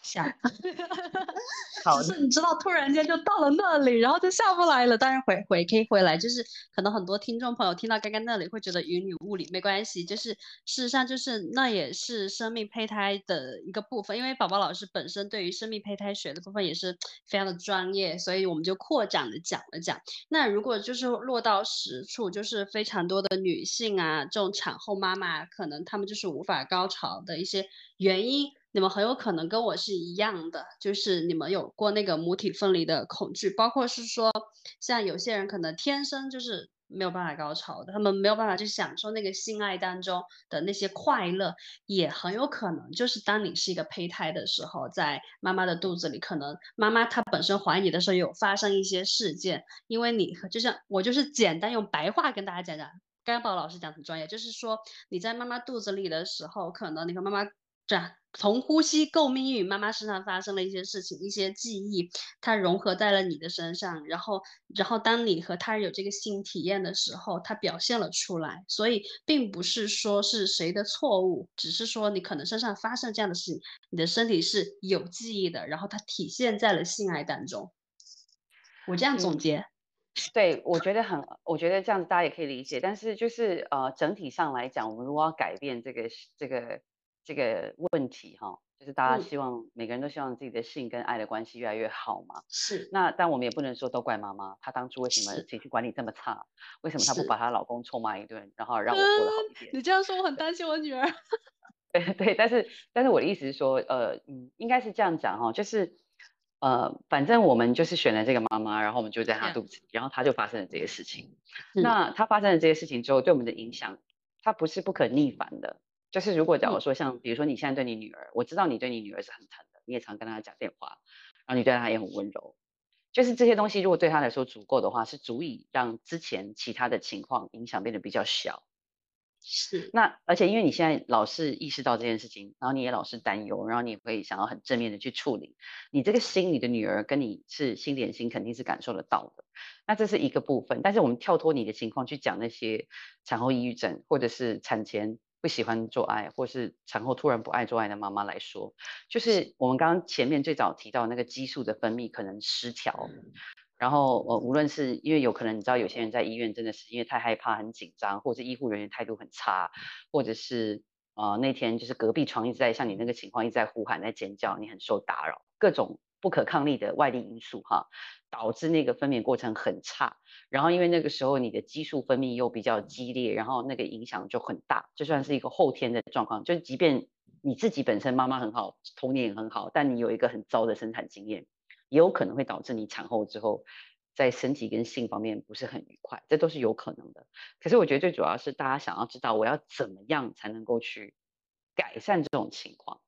想 <laughs> <laughs> 只是你知道，突然间就到了那里，然后就下不来了。当然回回可以回来，就是可能很多听众朋友听到刚刚那里会觉得云里雾里，没关系。就是事实上，就是那也是生命胚胎的一个部分，因为宝宝老师本身对于生命胚胎学的部分也是非常的专业，所以我们就扩展的讲了讲。那如果就是落到实处，就是非常多的女性啊，这种产后妈妈，可能她们就是无法高潮的一些原因。你们很有可能跟我是一样的，就是你们有过那个母体分离的恐惧，包括是说，像有些人可能天生就是没有办法高潮的，他们没有办法去享受那个性爱当中的那些快乐，也很有可能就是当你是一个胚胎的时候，在妈妈的肚子里，可能妈妈她本身怀你的时候有发生一些事件，因为你就像我就是简单用白话跟大家讲讲，刚宝老师讲很专业，就是说你在妈妈肚子里的时候，可能你和妈妈这样。从呼吸共命运，妈妈身上发生了一些事情，一些记忆，它融合在了你的身上，然后，然后当你和他人有这个性体验的时候，它表现了出来。所以，并不是说是谁的错误，只是说你可能身上发生这样的事情，你的身体是有记忆的，然后它体现在了性爱当中。我这样总结，对我觉得很，我觉得这样子大家也可以理解。但是就是呃，整体上来讲，我们如果要改变这个这个。这个问题哈，就是大家希望每个人都希望自己的性跟爱的关系越来越好嘛。是。那但我们也不能说都怪妈妈，她当初为什么情绪管理这么差？为什么她不把她老公臭骂一顿，然后让我过得好一点？你这样说，我很担心我女儿。<laughs> 对对，但是但是我的意思是说，呃嗯，应该是这样讲哈，就是呃，反正我们就是选了这个妈妈，然后我们就在她肚子里，然后她就发生了这些事情。那她发生了这些事情之后，对我们的影响，它不是不可逆反的。就是如果假如说像比如说你现在对你女儿，我知道你对你女儿是很疼的，你也常跟她讲电话，然后你对她也很温柔，就是这些东西如果对她来说足够的话，是足以让之前其他的情况影响变得比较小。是。那而且因为你现在老是意识到这件事情，然后你也老是担忧，然后你也会想要很正面的去处理，你这个心里的女儿跟你是心连心，肯定是感受得到的。那这是一个部分，但是我们跳脱你的情况去讲那些产后抑郁症或者是产前。不喜欢做爱，或是产后突然不爱做爱的妈妈来说，就是我们刚刚前面最早提到那个激素的分泌可能失调，然后呃，无论是因为有可能你知道有些人在医院真的是因为太害怕、很紧张，或者医护人员态度很差，或者是呃那天就是隔壁床一直在像你那个情况一直在呼喊、在尖叫，你很受打扰，各种。不可抗力的外力因素哈，导致那个分娩过程很差。然后因为那个时候你的激素分泌又比较激烈，然后那个影响就很大。就算是一个后天的状况，就即便你自己本身妈妈很好，童年也很好，但你有一个很糟的生产经验，也有可能会导致你产后之后在身体跟性方面不是很愉快，这都是有可能的。可是我觉得最主要是大家想要知道我要怎么样才能够去改善这种情况。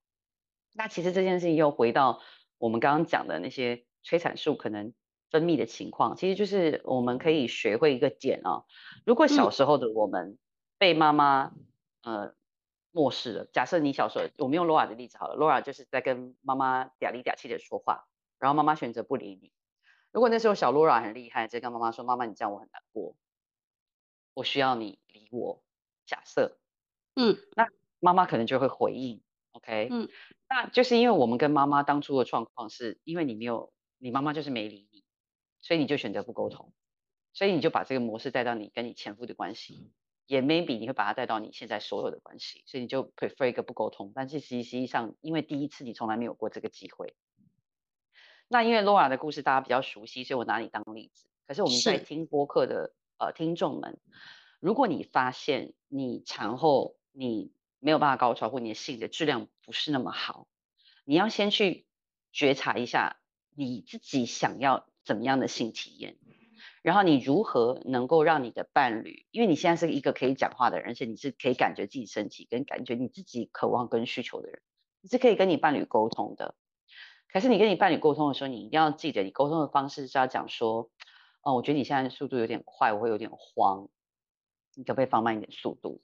那其实这件事情又回到。我们刚刚讲的那些催产素可能分泌的情况，其实就是我们可以学会一个点啊。如果小时候的我们被妈妈呃漠视了，假设你小时候，我们用 Laura 的例子好了，Laura 就是在跟妈妈嗲里嗲气的说话，然后妈妈选择不理你。如果那时候小 Laura 很厉害，就跟妈妈说：“妈妈，你这样我很难过，我需要你理我。”假设，嗯，那妈妈可能就会回应。OK，嗯，那就是因为我们跟妈妈当初的状况是，因为你没有，你妈妈就是没理你，所以你就选择不沟通，所以你就把这个模式带到你跟你前夫的关系，也 maybe 你会把它带到你现在所有的关系，所以你就 prefer 一个不沟通，但是实际实际上，因为第一次你从来没有过这个机会，那因为 Laura 的故事大家比较熟悉，所以我拿你当例子。可是我们在听播客的呃听众们，如果你发现你产后你。没有办法高潮，或你的性的质量不是那么好，你要先去觉察一下你自己想要怎么样的性体验，然后你如何能够让你的伴侣，因为你现在是一个可以讲话的人，而且你是可以感觉自己身体跟感觉你自己渴望跟需求的人，你是可以跟你伴侣沟通的。可是你跟你伴侣沟通的时候，你一定要记得，你沟通的方式是要讲说，哦，我觉得你现在速度有点快，我会有点慌，你可不可以放慢一点速度？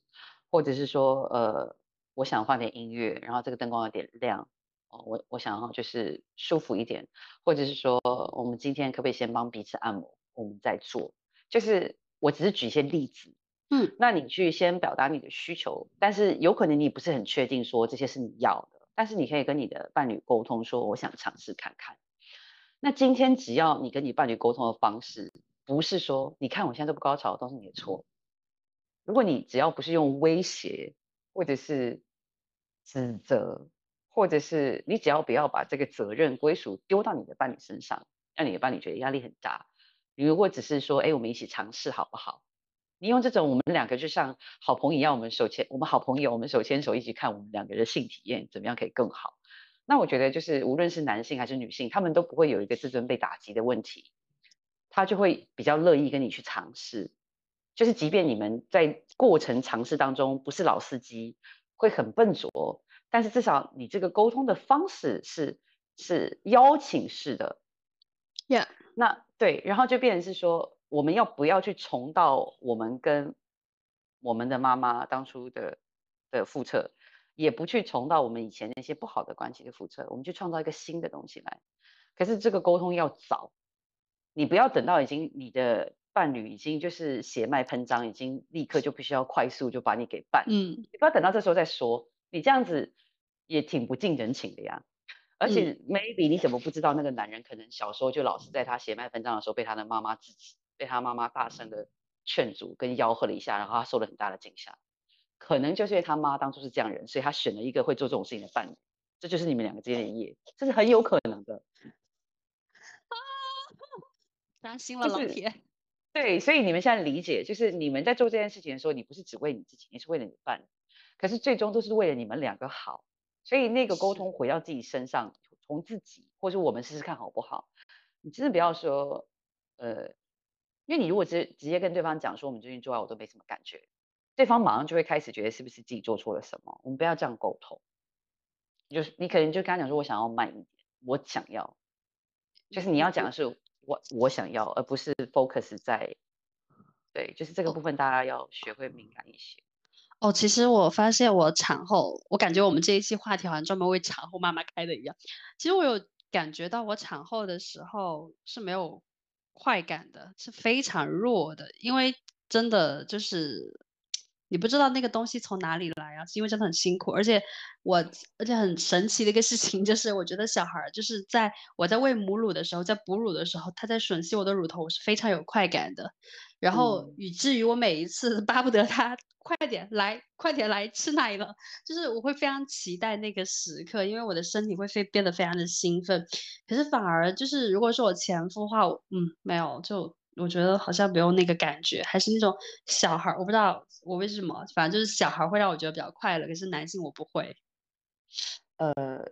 或者是说，呃，我想放点音乐，然后这个灯光有点亮，哦，我我想要就是舒服一点，或者是说，我们今天可不可以先帮彼此按摩，我们再做，就是我只是举一些例子，嗯，那你去先表达你的需求，但是有可能你不是很确定说这些是你要的，但是你可以跟你的伴侣沟通说，我想尝试看看。那今天只要你跟你伴侣沟通的方式，不是说，你看我现在都不高潮，都是你的错。如果你只要不是用威胁，或者是指责，或者是你只要不要把这个责任归属丢到你的伴侣身上，让你的伴侣觉得压力很大。你如果只是说，哎，我们一起尝试好不好？你用这种我们两个就像好朋友一样，我们手牵，我们好朋友，我们手牵手一起看我们两个人性体验怎么样可以更好？那我觉得就是无论是男性还是女性，他们都不会有一个自尊被打击的问题，他就会比较乐意跟你去尝试。就是即便你们在过程尝试当中不是老司机，会很笨拙，但是至少你这个沟通的方式是是邀请式的，Yeah，那对，然后就变成是说，我们要不要去重蹈我们跟我们的妈妈当初的的覆辙，也不去重蹈我们以前那些不好的关系的覆辙，我们去创造一个新的东西来。可是这个沟通要早，你不要等到已经你的。伴侣已经就是血脉喷张，已经立刻就必须要快速就把你给办，嗯，你不要等到这时候再说，你这样子也挺不近人情的呀。而且 maybe 你怎么不知道那个男人可能小时候就老是在他血脉喷张的时候被他的妈妈制止，被他妈妈大声的劝阻跟吆喝了一下，然后他受了很大的惊吓。可能就是因为他妈当初是这样人，所以他选了一个会做这种事情的伴侣，这就是你们两个之间的一夜，这是很有可能的。啊，伤心了，老铁。对，所以你们现在理解，就是你们在做这件事情的时候，你不是只为你自己，你是为了你伴侣，可是最终都是为了你们两个好。所以那个沟通回到自己身上，从自己，或者我们试试看好不好？你真的不要说，呃，因为你如果直直接跟对方讲说我们最近做爱我都没什么感觉，对方马上就会开始觉得是不是自己做错了什么？我们不要这样沟通，就是你可能就跟他讲说，我想要慢一点，我想要，就是你要讲的是。我我想要，而不是 focus 在，对，就是这个部分，大家要学会敏感一些。哦，其实我发现我产后，我感觉我们这一期话题好像专门为产后妈妈开的一样。其实我有感觉到，我产后的时候是没有快感的，是非常弱的，因为真的就是。你不知道那个东西从哪里来啊？是因为真的很辛苦，而且我，而且很神奇的一个事情就是，我觉得小孩儿就是在我在喂母乳的时候，在哺乳的时候，他在吮吸我的乳头，我是非常有快感的。然后以至于我每一次巴不得他快点来，快点来吃奶了，就是我会非常期待那个时刻，因为我的身体会非变得非常的兴奋。可是反而就是，如果是我前夫的话，嗯，没有就。我觉得好像没有那个感觉，还是那种小孩儿，我不知道我为什么，反正就是小孩儿会让我觉得比较快乐，可是男性我不会。呃，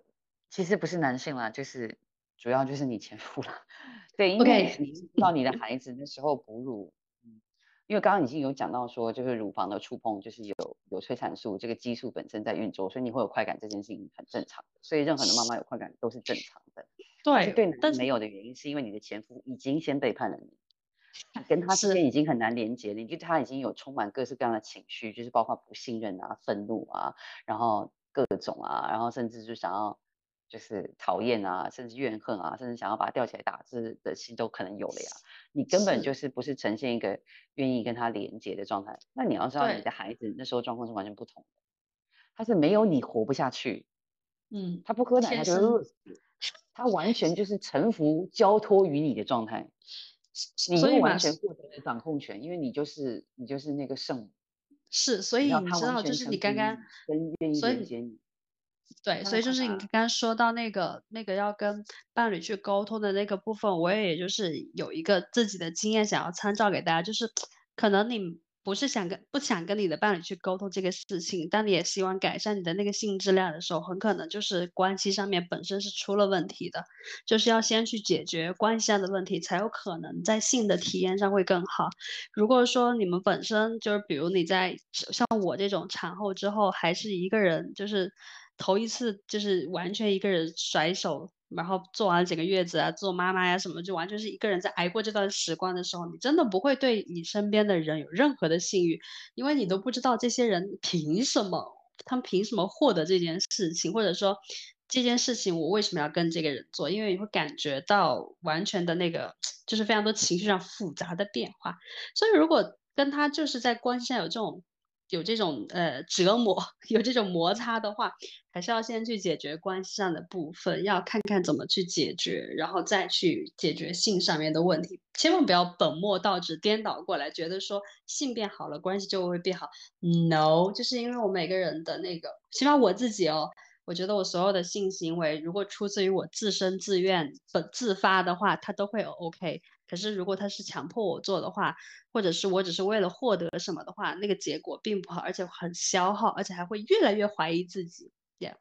其实不是男性啦，就是主要就是你前夫啦。<laughs> 对，因为你知道你的孩子那时候哺乳，嗯，因为刚刚已经有讲到说，就是乳房的触碰就是有有催产素，这个激素本身在运作，所以你会有快感，这件事情很正常。所以任何的妈妈有快感都是正常的。对，对男没有的原因是因为你的前夫已经先背叛了你。跟他之间已经很难连接了，你对他已经有充满各式各样的情绪，就是包括不信任啊、愤怒啊，然后各种啊，然后甚至就想要就是讨厌啊，甚至怨恨啊，甚至想要把他吊起来打字的心都可能有了呀。你根本就是不是呈现一个愿意跟他连接的状态。那你要知道，你的孩子那时候状况是完全不同的，他是没有你活不下去，嗯，他不喝奶他就饿死，他完全就是臣服交托于你的状态。你又完全获得了掌控权，因为你就是你就是那个圣母。是，所以你知道，就是你刚刚跟愿意连接你。对，所以就是你刚刚说到那个那个要跟伴侣去沟通的那个部分，我也就是有一个自己的经验想要参照给大家，就是可能你。不是想跟不想跟你的伴侣去沟通这个事情，但你也希望改善你的那个性质量的时候，很可能就是关系上面本身是出了问题的，就是要先去解决关系上的问题，才有可能在性的体验上会更好。如果说你们本身就是，比如你在像我这种产后之后还是一个人，就是头一次就是完全一个人甩手。然后做完整个月子啊，做妈妈呀什么，就完全是一个人在挨过这段时光的时候，你真的不会对你身边的人有任何的信誉，因为你都不知道这些人凭什么，他们凭什么获得这件事情，或者说这件事情我为什么要跟这个人做？因为你会感觉到完全的那个，就是非常多情绪上复杂的变化。所以如果跟他就是在关系上有这种。有这种呃折磨，<laughs> 有这种摩擦的话，还是要先去解决关系上的部分，要看看怎么去解决，然后再去解决性上面的问题。千万不要本末倒置，颠倒过来，觉得说性变好了，关系就会变好。No，就是因为我每个人的那个，起码我自己哦，我觉得我所有的性行为，如果出自于我自身自愿、本自发的话，它都会 OK。可是，如果他是强迫我做的话，或者是我只是为了获得什么的话，那个结果并不好，而且很消耗，而且还会越来越怀疑自己。Yeah，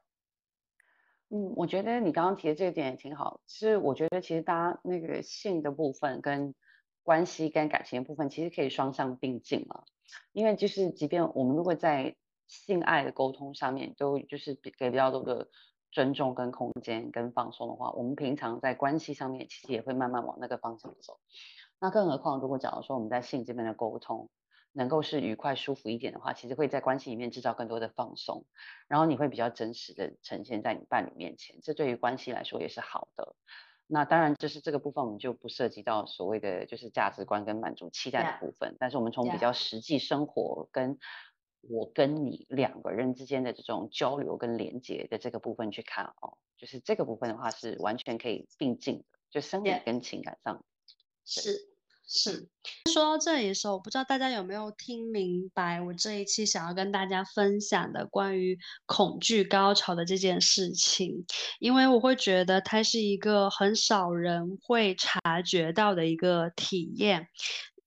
嗯，我觉得你刚刚提的这一点也挺好。其实我觉得，其实大家那个性的部分跟关系跟感情的部分，其实可以双向并进嘛。因为就是即便我们如果在性爱的沟通上面都就是给比较多的尊重跟空间跟放松的话，我们平常在关系上面其实也会慢慢往那个方向走。那更何况如果假如说我们在性这边的沟通能够是愉快舒服一点的话，其实会在关系里面制造更多的放松，然后你会比较真实的呈现在你伴侣面前，这对于关系来说也是好的。那当然，就是这个部分我们就不涉及到所谓的就是价值观跟满足期待的部分，但是我们从比较实际生活跟我跟你两个人之间的这种交流跟连接的这个部分去看哦，就是这个部分的话是完全可以并进的，就生理跟情感上是。是说到这里的时候，我不知道大家有没有听明白我这一期想要跟大家分享的关于恐惧高潮的这件事情，因为我会觉得它是一个很少人会察觉到的一个体验。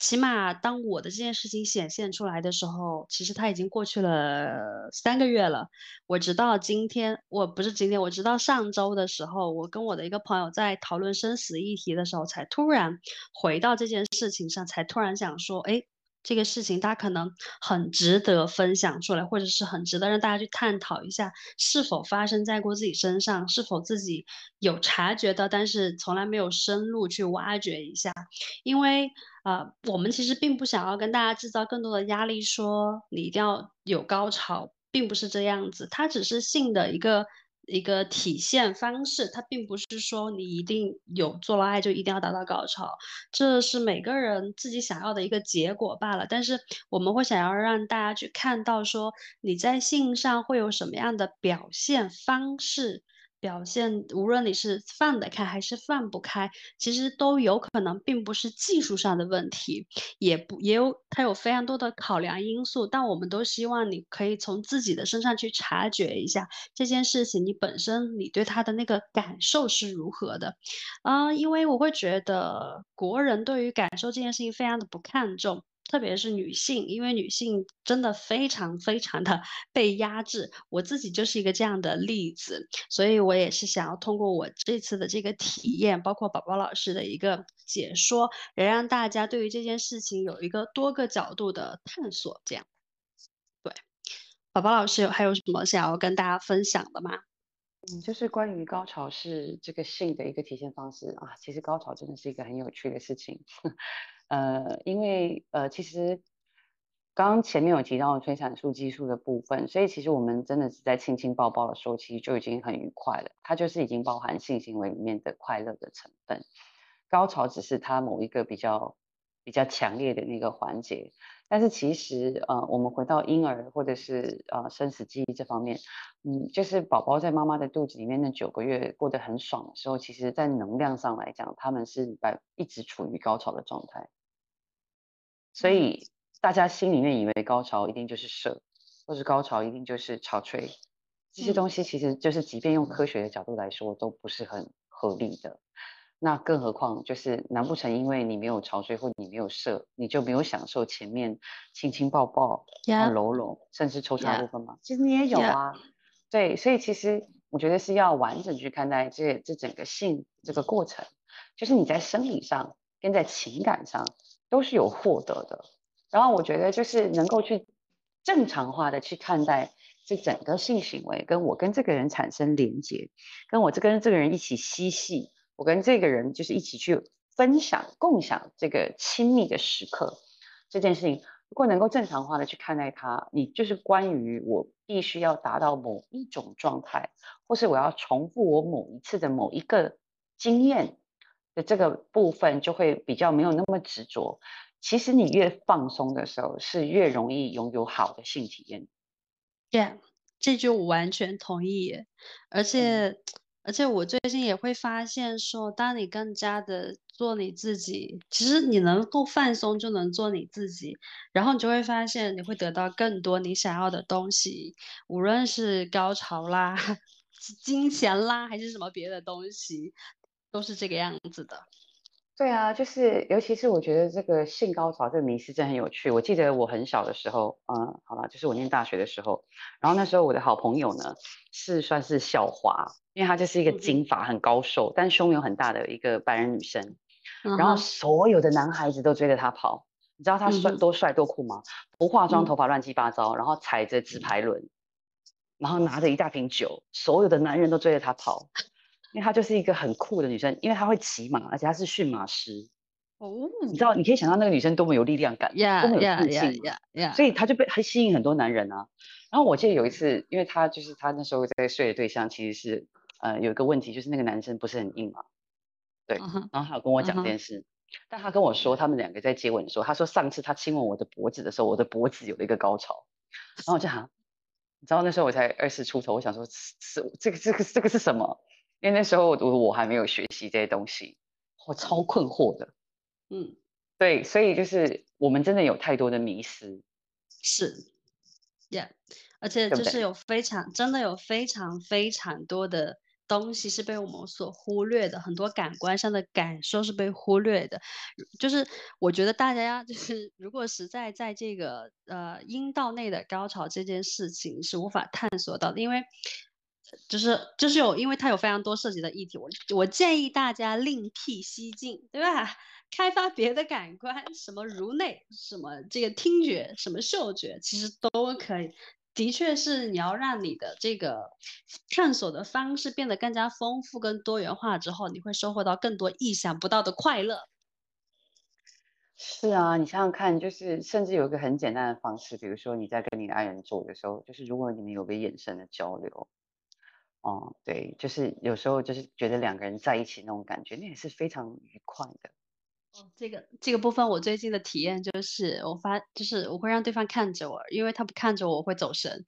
起码当我的这件事情显现出来的时候，其实它已经过去了三个月了。我直到今天，我不是今天，我直到上周的时候，我跟我的一个朋友在讨论生死议题的时候，才突然回到这件事情上，才突然想说，哎。这个事情，它可能很值得分享出来，或者是很值得让大家去探讨一下，是否发生在过自己身上，是否自己有察觉到，但是从来没有深入去挖掘一下。因为，呃，我们其实并不想要跟大家制造更多的压力，说你一定要有高潮，并不是这样子，它只是性的一个。一个体现方式，它并不是说你一定有做了爱就一定要达到高潮，这是每个人自己想要的一个结果罢了。但是我们会想要让大家去看到，说你在性上会有什么样的表现方式。表现，无论你是放得开还是放不开，其实都有可能并不是技术上的问题，也不也有它有非常多的考量因素。但我们都希望你可以从自己的身上去察觉一下这件事情，你本身你对他的那个感受是如何的啊？因为我会觉得国人对于感受这件事情非常的不看重。特别是女性，因为女性真的非常非常的 <laughs> 被压制，我自己就是一个这样的例子，所以我也是想要通过我这次的这个体验，包括宝宝老师的一个解说，也让大家对于这件事情有一个多个角度的探索。这样，对，宝宝老师还有什么想要跟大家分享的吗？嗯，就是关于高潮是这个性的一个体现方式啊，其实高潮真的是一个很有趣的事情。呃，因为呃，其实刚刚前面有提到催产素激素的部分，所以其实我们真的是在亲亲抱抱的时候，其实就已经很愉快了。它就是已经包含性行为里面的快乐的成分，高潮只是它某一个比较比较强烈的那个环节。但是其实呃，我们回到婴儿或者是呃生死记忆这方面，嗯，就是宝宝在妈妈的肚子里面那九个月过得很爽的时候，其实在能量上来讲，他们是在一直处于高潮的状态。所以大家心里面以为高潮一定就是射，或是高潮一定就是潮吹，这些东西其实就是即便用科学的角度来说都不是很合理的。那更何况就是难不成因为你没有潮吹或你没有射，你就没有享受前面亲亲抱抱、搂搂，甚至抽插部分吗？其实你也有啊。对，所以其实我觉得是要完整去看待这这整个性这个过程，就是你在生理上跟在情感上。都是有获得的，然后我觉得就是能够去正常化的去看待这整个性行为，跟我跟这个人产生连接，跟我这跟这个人一起嬉戏，我跟这个人就是一起去分享、共享这个亲密的时刻，这件事情如果能够正常化的去看待它，你就是关于我必须要达到某一种状态，或是我要重复我某一次的某一个经验。的这个部分就会比较没有那么执着。其实你越放松的时候，是越容易拥有好的性体验。Yeah，这句我完全同意。而且，而且我最近也会发现说，当你更加的做你自己，其实你能够放松就能做你自己，然后你就会发现你会得到更多你想要的东西，无论是高潮啦、<laughs> 金钱啦，还是什么别的东西。都是这个样子的，对啊，就是尤其是我觉得这个性高潮这个迷思真很有趣。我记得我很小的时候，嗯，好了，就是我念大学的时候，然后那时候我的好朋友呢是算是校花，因为她就是一个金发很高瘦，但胸有很大的一个白人女生。然后所有的男孩子都追着她跑。你知道她帅多帅多酷吗？不化妆，头发乱七八糟，然后踩着直排轮，然后拿着一大瓶酒，所有的男人都追着她跑，因为她就是一个很酷的女生，因为她会骑马，而且她是驯马师。哦，你知道，你可以想象那个女生多么有力量感，多么有自信，所以她就被很吸引很多男人啊。然后我记得有一次，因为她就是她那时候在睡的对象其实是呃有一个问题，就是那个男生不是很硬嘛，对，然后他有跟我讲这件事。但他跟我说，他们两个在接吻的时候，他说上次他亲吻我的脖子的时候，我的脖子有了一个高潮。然后我就想，你知道那时候我才二十出头，我想说是这个这个这个是什么？因为那时候我我还没有学习这些东西，我超困惑的。嗯，对，所以就是我们真的有太多的迷失。是，Yeah，而且就是有非常真的有非常非常多的。东西是被我们所忽略的，很多感官上的感受是被忽略的。就是我觉得大家就是，如果实在在这个呃阴道内的高潮这件事情是无法探索到的，因为就是就是有，因为它有非常多涉及的议题。我我建议大家另辟蹊径，对吧？<laughs> 开发别的感官，什么颅内，什么这个听觉，什么嗅觉，其实都可以。的确是，你要让你的这个探索的方式变得更加丰富、跟多元化之后，你会收获到更多意想不到的快乐。是啊，你想想看，就是甚至有一个很简单的方式，比如说你在跟你的爱人做的时候，就是如果你们有个眼神的交流，哦，对，就是有时候就是觉得两个人在一起那种感觉，那也是非常愉快的。哦，这个这个部分我最近的体验就是，我发就是我会让对方看着我，因为他不看着我，我会走神。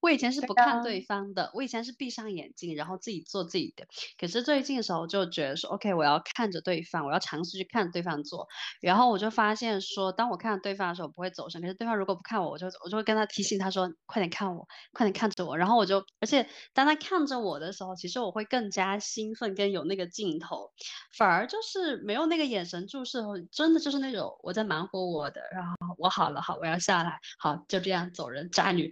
我以前是不看对方的，我以前是闭上眼睛，然后自己做自己的。可是最近的时候就觉得说，OK，我要看着对方，我要尝试去看对方做。然后我就发现说，当我看着对方的时候，不会走神。可是对方如果不看我，我就我就会跟他提醒他说，快点看我，快点看着我。然后我就，而且当他看着我的时候，其实我会更加兴奋，跟有那个镜头，反而就是没有那个眼神注视后，真的就是那种我在忙活我的，然后我好了，好，我要下来，好，就这样走人，渣女。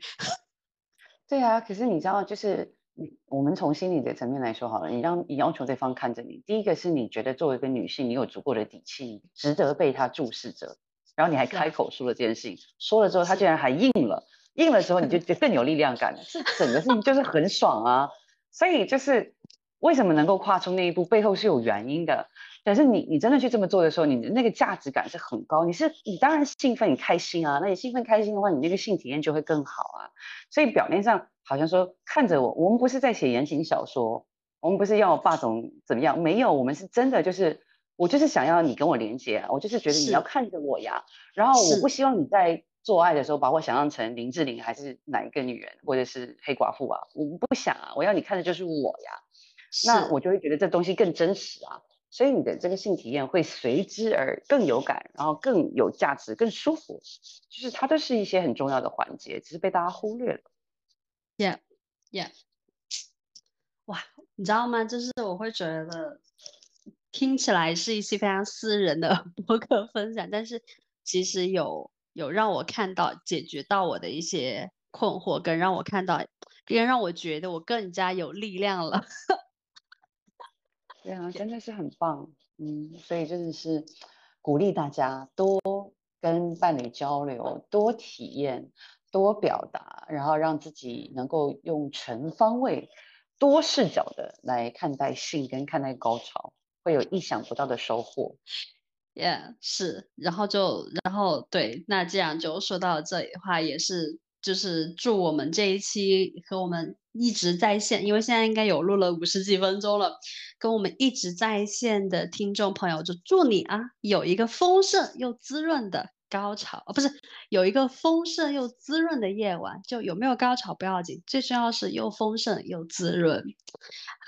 对啊，可是你知道，就是你我们从心理的层面来说好了，你让你要求对方看着你，第一个是你觉得作为一个女性，你有足够的底气，值得被他注视着，然后你还开口说了这件事情，说了之后他竟然还应了，应了之后你就 <laughs> 就更有力量感了，这整个事情就是很爽啊，所以就是为什么能够跨出那一步，背后是有原因的。可是你你真的去这么做的时候，你的那个价值感是很高。你是你当然兴奋，你开心啊。那你兴奋开心的话，你那个性体验就会更好啊。所以表面上好像说看着我，我们不是在写言情小说，我们不是要霸总怎么样？没有，我们是真的就是我就是想要你跟我连接，我就是觉得你要看着我呀。然后我不希望你在做爱的时候把我想象成林志玲还是哪一个女人，或者是黑寡妇啊。我不想啊，我要你看的就是我呀。那我就会觉得这东西更真实啊。所以你的这个性体验会随之而更有感，然后更有价值、更舒服，就是它都是一些很重要的环节，只是被大家忽略了。Yeah, yeah。哇，你知道吗？就是我会觉得听起来是一些非常私人的 <laughs> 博客分享，但是其实有有让我看到解决到我的一些困惑，跟让我看到，更让我觉得我更加有力量了。对啊，真的是很棒，嗯，所以真的是鼓励大家多跟伴侣交流，多体验，多表达，然后让自己能够用全方位、多视角的来看待性跟看待高潮，会有意想不到的收获。Yeah，是，然后就，然后对，那这样就说到这里的话，也是。就是祝我们这一期和我们一直在线，因为现在应该有录了五十几分钟了，跟我们一直在线的听众朋友，就祝你啊有一个丰盛又滋润的。高潮哦，不是有一个丰盛又滋润的夜晚，就有没有高潮不要紧，最重要是又丰盛又滋润。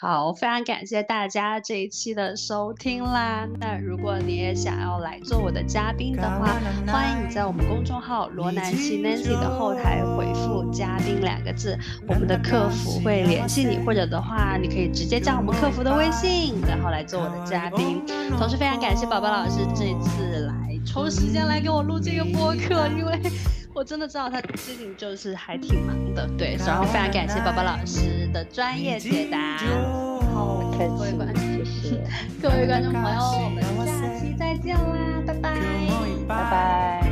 好，非常感谢大家这一期的收听啦。那如果你也想要来做我的嘉宾的话，欢迎你在我们公众号罗南西 Nancy 的后台回复“嘉宾”两个字，我们的客服会联系你，或者的话，你可以直接加我们客服的微信，然后来做我的嘉宾。同时，非常感谢宝宝老师这一次来。抽时间来给我录这个播客，因为 <laughs> 我真的知道他最近就是还挺忙的，对，然后非常感谢宝宝老师的专业解答。好，各位观众，谢谢各位观众朋友，我们下期再见啦，拜拜，拜拜。